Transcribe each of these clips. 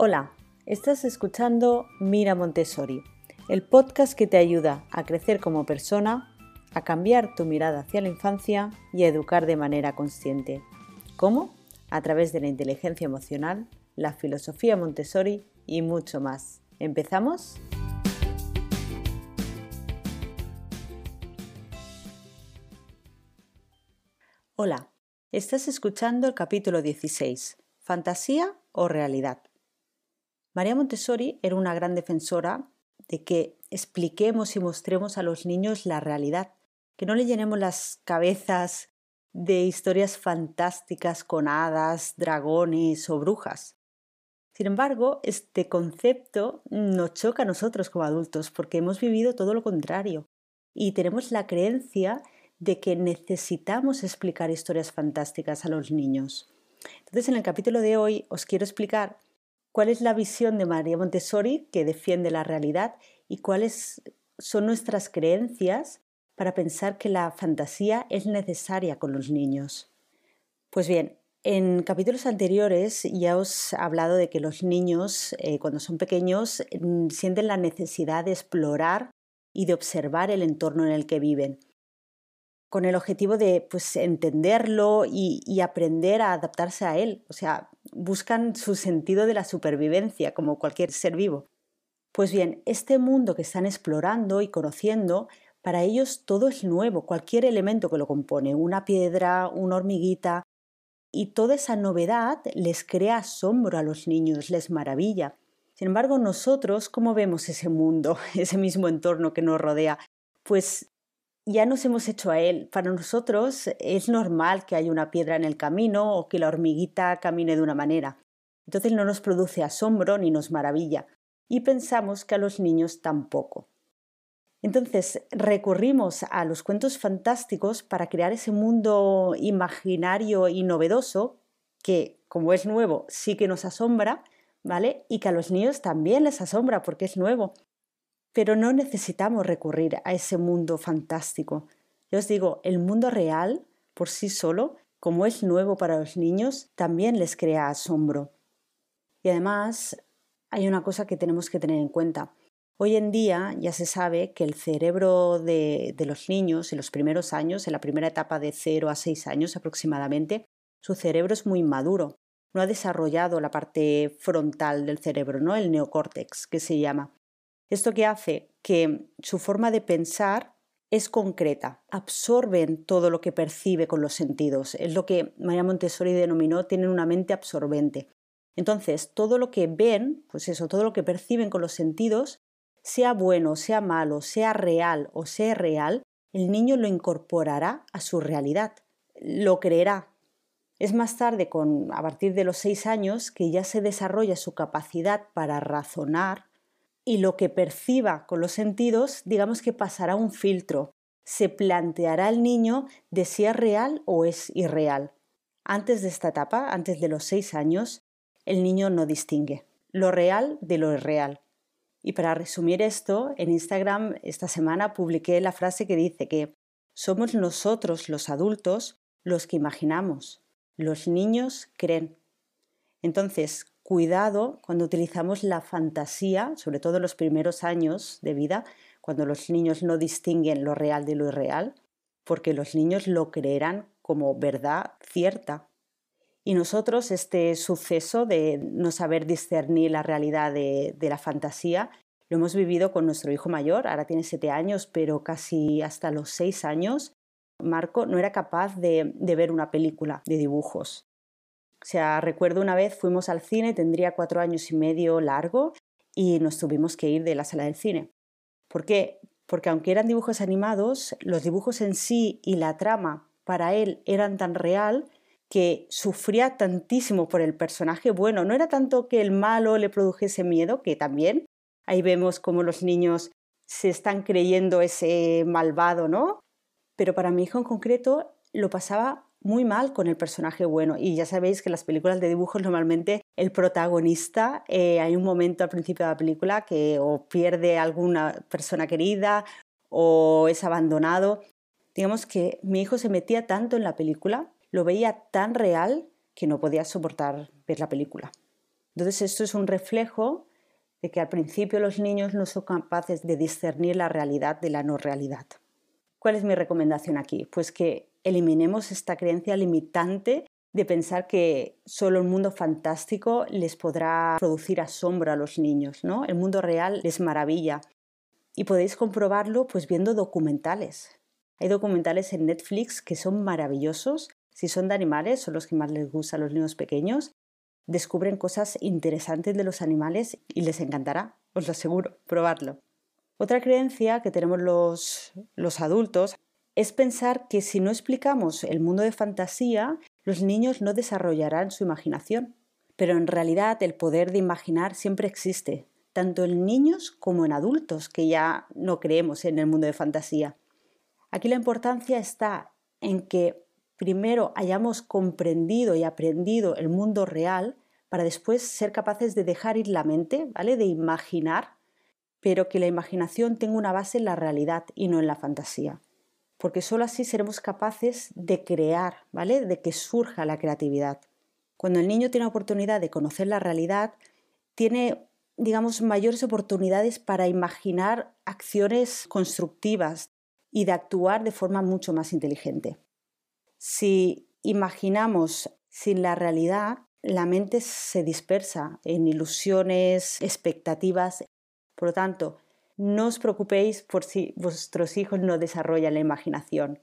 Hola, estás escuchando Mira Montessori, el podcast que te ayuda a crecer como persona, a cambiar tu mirada hacia la infancia y a educar de manera consciente. ¿Cómo? A través de la inteligencia emocional, la filosofía Montessori y mucho más. ¿Empezamos? Hola, estás escuchando el capítulo 16, ¿Fantasía o realidad? María Montessori era una gran defensora de que expliquemos y mostremos a los niños la realidad, que no le llenemos las cabezas de historias fantásticas con hadas, dragones o brujas. Sin embargo, este concepto nos choca a nosotros como adultos porque hemos vivido todo lo contrario y tenemos la creencia de que necesitamos explicar historias fantásticas a los niños. Entonces, en el capítulo de hoy os quiero explicar cuál es la visión de María Montessori que defiende la realidad y cuáles son nuestras creencias para pensar que la fantasía es necesaria con los niños. Pues bien, en capítulos anteriores ya os he hablado de que los niños, eh, cuando son pequeños, mm, sienten la necesidad de explorar y de observar el entorno en el que viven con el objetivo de pues, entenderlo y, aprender a adaptarse a él. O sea, buscan su sentido de la supervivencia, como cualquier ser vivo. Pues bien, este mundo que están explorando y conociendo, para ellos todo es nuevo, cualquier elemento que lo compone, una piedra, una hormiguita, y toda esa novedad les crea asombro a los niños, les maravilla. Sin embargo, nosotros, ¿cómo vemos ese mundo, ese mismo entorno que nos rodea? Pues ya nos hemos hecho a él. Para nosotros es normal que haya una piedra en el camino o que la hormiguita camine de una manera. Entonces no nos produce asombro ni nos maravilla. Y pensamos que a los niños tampoco. Entonces recurrimos a los cuentos fantásticos para crear ese mundo imaginario y novedoso que, como es nuevo, sí que nos asombra, ¿vale? Y que a los niños también les asombra porque es nuevo. Pero no necesitamos recurrir a ese mundo fantástico. Yo os digo, el mundo real, por sí solo, como es nuevo para los niños, también les crea asombro. Y además, hay una cosa que tenemos que tener en cuenta. Hoy en día ya se sabe que el cerebro de, los niños en los primeros años, en la primera etapa de 0 a 6 años aproximadamente, su cerebro es muy maduro. No ha desarrollado la parte frontal del cerebro, ¿no? el neocórtex, que se llama. Esto que hace que su forma de pensar es concreta, absorben todo lo que percibe con los sentidos. Es lo que María Montessori denominó tienen una mente absorbente. Entonces, todo lo que ven, pues eso, todo lo que perciben con los sentidos, sea bueno, sea malo, sea real o sea real, el niño lo incorporará a su realidad, lo creerá. Es más tarde, con, a partir de los seis años, que ya se desarrolla su capacidad para razonar y lo que perciba con los sentidos, digamos que pasará un filtro. Se planteará el niño de si es real o es irreal. Antes de esta etapa, antes de los seis años, el niño no distingue lo real de lo irreal. Y para resumir esto, en Instagram esta semana publiqué la frase que dice que somos nosotros los adultos los que imaginamos, los niños creen. Entonces, cuidado cuando utilizamos la fantasía, sobre todo en los primeros años de vida, cuando los niños no distinguen lo real de lo irreal, porque los niños lo creerán como verdad cierta. Y nosotros este suceso de no saber discernir la realidad de, la fantasía lo hemos vivido con nuestro hijo mayor, ahora tiene siete años, pero casi hasta los seis años, Marco no era capaz de ver una película de dibujos. O sea, recuerdo una vez fuimos al cine, tendría cuatro años y medio largo, y nos tuvimos que ir de la sala del cine. ¿Por qué? Porque aunque eran dibujos animados, los dibujos en sí y la trama para él eran tan real que sufría tantísimo por el personaje bueno. No era tanto que el malo le produjese miedo, que también ahí vemos cómo los niños se están creyendo ese malvado, ¿no? Pero para mi hijo en concreto lo pasaba muy mal con el personaje bueno. Y ya sabéis que en las películas de dibujos normalmente el protagonista, eh, hay un momento al principio de la película que o pierde a alguna persona querida o es abandonado. Digamos que mi hijo se metía tanto en la película, lo veía tan real que no podía soportar ver la película. Entonces esto es un reflejo de que al principio los niños no son capaces de discernir la realidad de la no realidad. ¿Cuál es mi recomendación aquí? Pues que eliminemos esta creencia limitante de pensar que solo el mundo fantástico les podrá producir asombro a los niños, ¿no? El mundo real les maravilla. Y podéis comprobarlo pues viendo documentales. Hay documentales en Netflix que son maravillosos. Si son de animales, son los que más les gustan a los niños pequeños. Descubren cosas interesantes de los animales y les encantará, os lo aseguro, probarlo. Otra creencia que tenemos los, los adultos es pensar que si no explicamos el mundo de fantasía, los niños no desarrollarán su imaginación. Pero en realidad el poder de imaginar siempre existe, tanto en niños como en adultos que ya no creemos en el mundo de fantasía. Aquí la importancia está en que primero hayamos comprendido y aprendido el mundo real para después ser capaces de dejar ir la mente, ¿vale? De imaginar, pero que la imaginación tenga una base en la realidad y no en la fantasía porque solo así seremos capaces de crear, ¿vale? De que surja la creatividad. Cuando el niño tiene oportunidad de conocer la realidad, tiene, digamos, mayores oportunidades para imaginar acciones constructivas y de actuar de forma mucho más inteligente. Si imaginamos sin la realidad, la mente se dispersa en ilusiones, expectativas. Por lo tanto, no os preocupéis por si vuestros hijos no desarrollan la imaginación.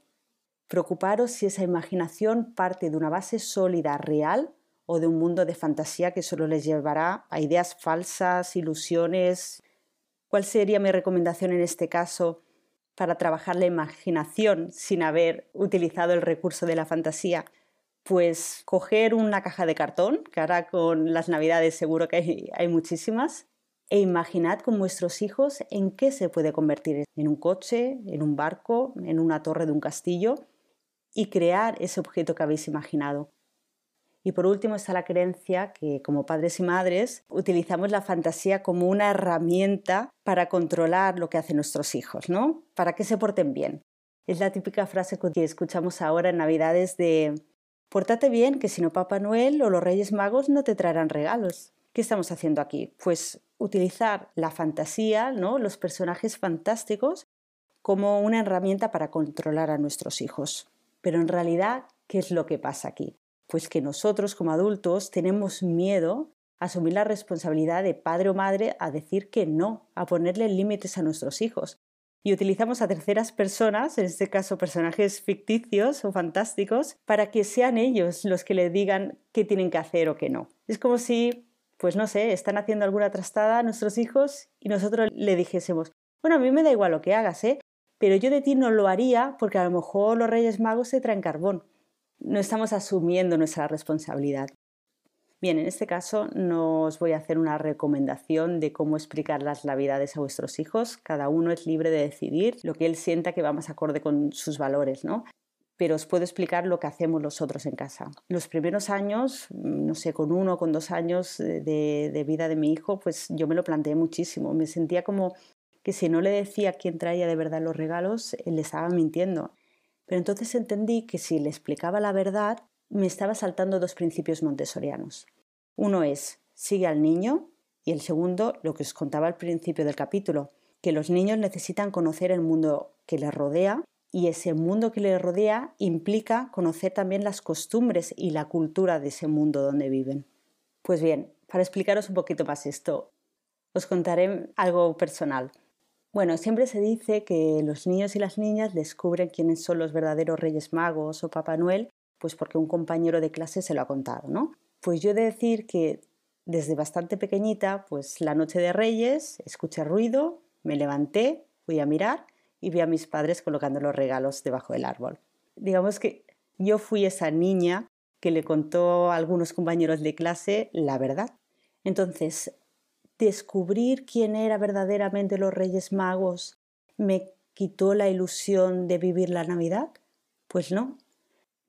Preocuparos si esa imaginación parte de una base sólida, real, o de un mundo de fantasía que solo les llevará a ideas falsas, ilusiones. ¿Cuál sería mi recomendación en este caso para trabajar la imaginación sin haber utilizado el recurso de la fantasía? Pues coger una caja de cartón, que ahora con las navidades seguro que hay, hay muchísimas, e imaginad con vuestros hijos en qué se puede convertir, en un coche, en un barco, en una torre de un castillo, y crear ese objeto que habéis imaginado. Y por último está la creencia que como padres y madres utilizamos la fantasía como una herramienta para controlar lo que hacen nuestros hijos, ¿no? Para que se porten bien. Es la típica frase que escuchamos ahora en Navidades de Pórtate bien, que si no Papá Noel o los Reyes Magos no te traerán regalos. ¿Qué estamos haciendo aquí? Pues utilizar la fantasía, ¿no? los personajes fantásticos, como una herramienta para controlar a nuestros hijos. Pero en realidad, ¿qué es lo que pasa aquí? Pues que nosotros como adultos tenemos miedo a asumir la responsabilidad de padre o madre a decir que no, a ponerle límites a nuestros hijos. Y utilizamos a terceras personas, en este caso personajes ficticios o fantásticos, para que sean ellos los que le digan qué tienen que hacer o qué no. Es como si pues no sé, están haciendo alguna trastada a nuestros hijos y nosotros le dijésemos, bueno, a mí me da igual lo que hagas, ¿eh? Pero yo de ti no lo haría porque a lo mejor los Reyes Magos se traen carbón. No estamos asumiendo nuestra responsabilidad. Bien, en este caso no os voy a hacer una recomendación de cómo explicar las navidades a vuestros hijos. Cada uno es libre de decidir lo que él sienta que va más acorde con sus valores, ¿no? Pero os puedo explicar lo que hacemos nosotros en casa. Los primeros años, no sé, con uno o con dos años de, vida de mi hijo, pues yo me lo planteé muchísimo. Me sentía como que si no le decía quién traía de verdad los regalos, le estaba mintiendo. Pero entonces entendí que si le explicaba la verdad, me estaba saltando dos principios montessorianos. Uno es, sigue al niño, y el segundo, lo que os contaba al principio del capítulo, que los niños necesitan conocer el mundo que les rodea y ese mundo que le rodea implica conocer también las costumbres y la cultura de ese mundo donde viven. Pues bien, para explicaros un poquito más esto, os contaré algo personal. Bueno, siempre se dice que los niños y las niñas descubren quiénes son los verdaderos Reyes Magos o Papá Noel, pues porque un compañero de clase se lo ha contado, ¿no? Pues yo he de decir que desde bastante pequeñita, pues la noche de Reyes, escuché ruido, me levanté, fui a mirar y vi a mis padres colocando los regalos debajo del árbol. Digamos que yo fui esa niña que le contó a algunos compañeros de clase la verdad. Entonces, descubrir quién era verdaderamente los Reyes Magos me quitó la ilusión de vivir la Navidad? Pues no.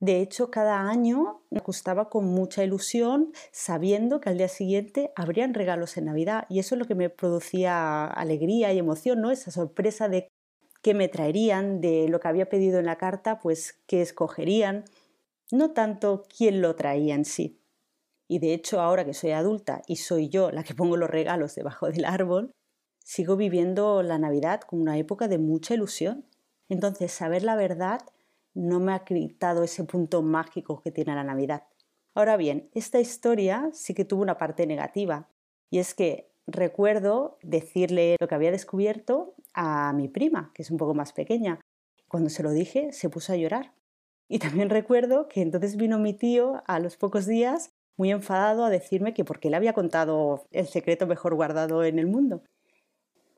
De hecho, cada año me acostaba con mucha ilusión, sabiendo que al día siguiente habrían regalos en Navidad. Y eso es lo que me producía alegría y emoción, ¿no? Esa sorpresa de qué me traerían, de lo que había pedido en la carta, pues qué escogerían, no tanto quién lo traía en sí. y de hecho ahora que soy adulta y soy yo la que pongo los regalos debajo del árbol, sigo viviendo la Navidad como una época de mucha ilusión. Entonces, saber la verdad no me ha quitado ese punto mágico que tiene la Navidad. Ahora bien, esta historia sí que tuvo una parte negativa, y es que recuerdo decirle lo que había descubierto a mi prima, que es un poco más pequeña. Cuando se lo dije, se puso a llorar. Y también recuerdo que entonces vino mi tío a los pocos días muy enfadado a decirme que por qué le había contado el secreto mejor guardado en el mundo.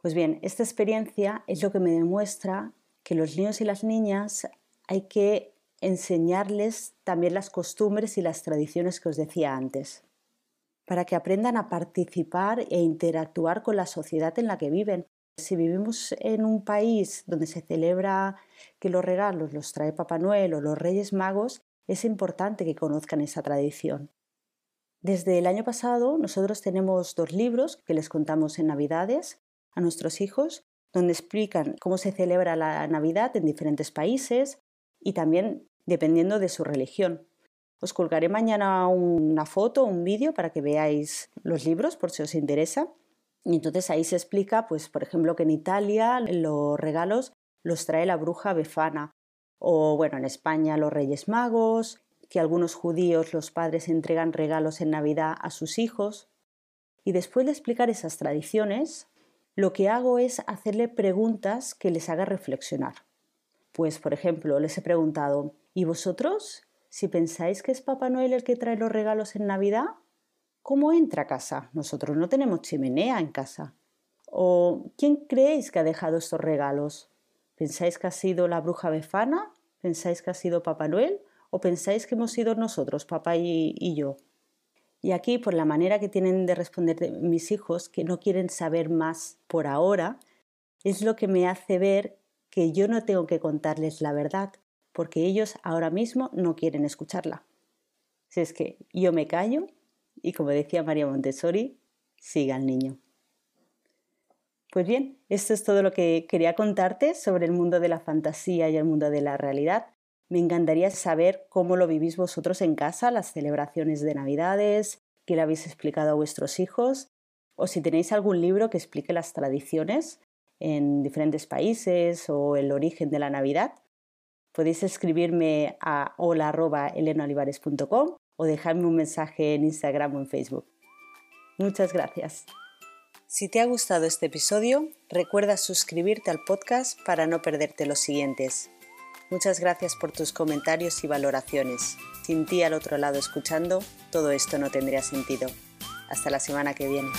Pues bien, esta experiencia es lo que me demuestra que los niños y las niñas hay que enseñarles también las costumbres y las tradiciones que os decía antes, para que aprendan a participar e interactuar con la sociedad en la que viven. Si vivimos en un país donde se celebra que los regalos los trae Papá Noel o los Reyes Magos, es importante que conozcan esa tradición. Desde el año pasado nosotros tenemos dos libros que les contamos en Navidades a nuestros hijos, donde explican cómo se celebra la Navidad en diferentes países y también dependiendo de su religión. Os colgaré mañana una foto, un vídeo para que veáis los libros por si os interesa. Y entonces ahí se explica, pues, por ejemplo, que en Italia los regalos los trae la bruja Befana, o bueno, en España los Reyes Magos, que algunos judíos los padres entregan regalos en Navidad a sus hijos. Y después de explicar esas tradiciones, lo que hago es hacerle preguntas que les haga reflexionar. Pues, por ejemplo, les he preguntado, ¿y vosotros? Si pensáis que es Papá Noel el que trae los regalos en Navidad, ¿cómo entra a casa? Nosotros no tenemos chimenea en casa. ¿O quién creéis que ha dejado estos regalos? ¿Pensáis que ha sido la bruja Befana? ¿Pensáis que ha sido Papá Noel? ¿O pensáis que hemos sido nosotros, papá y, yo? Y aquí, por la manera que tienen de responder mis hijos, que no quieren saber más por ahora, es lo que me hace ver que yo no tengo que contarles la verdad, porque ellos ahora mismo no quieren escucharla. Si es que yo me callo y como decía María Montessori, siga el niño. Pues bien, esto es todo lo que quería contarte sobre el mundo de la fantasía y el mundo de la realidad. Me encantaría saber cómo lo vivís vosotros en casa, las celebraciones de Navidades, qué le habéis explicado a vuestros hijos, o si tenéis algún libro que explique las tradiciones en diferentes países o el origen de la Navidad. Podéis escribirme a hola.elenaolivares.com o dejarme un mensaje en Instagram o en Facebook. Muchas gracias. Si te ha gustado este episodio, recuerda suscribirte al podcast para no perderte los siguientes. Muchas gracias por tus comentarios y valoraciones. Sin ti al otro lado escuchando, todo esto no tendría sentido. Hasta la semana que viene.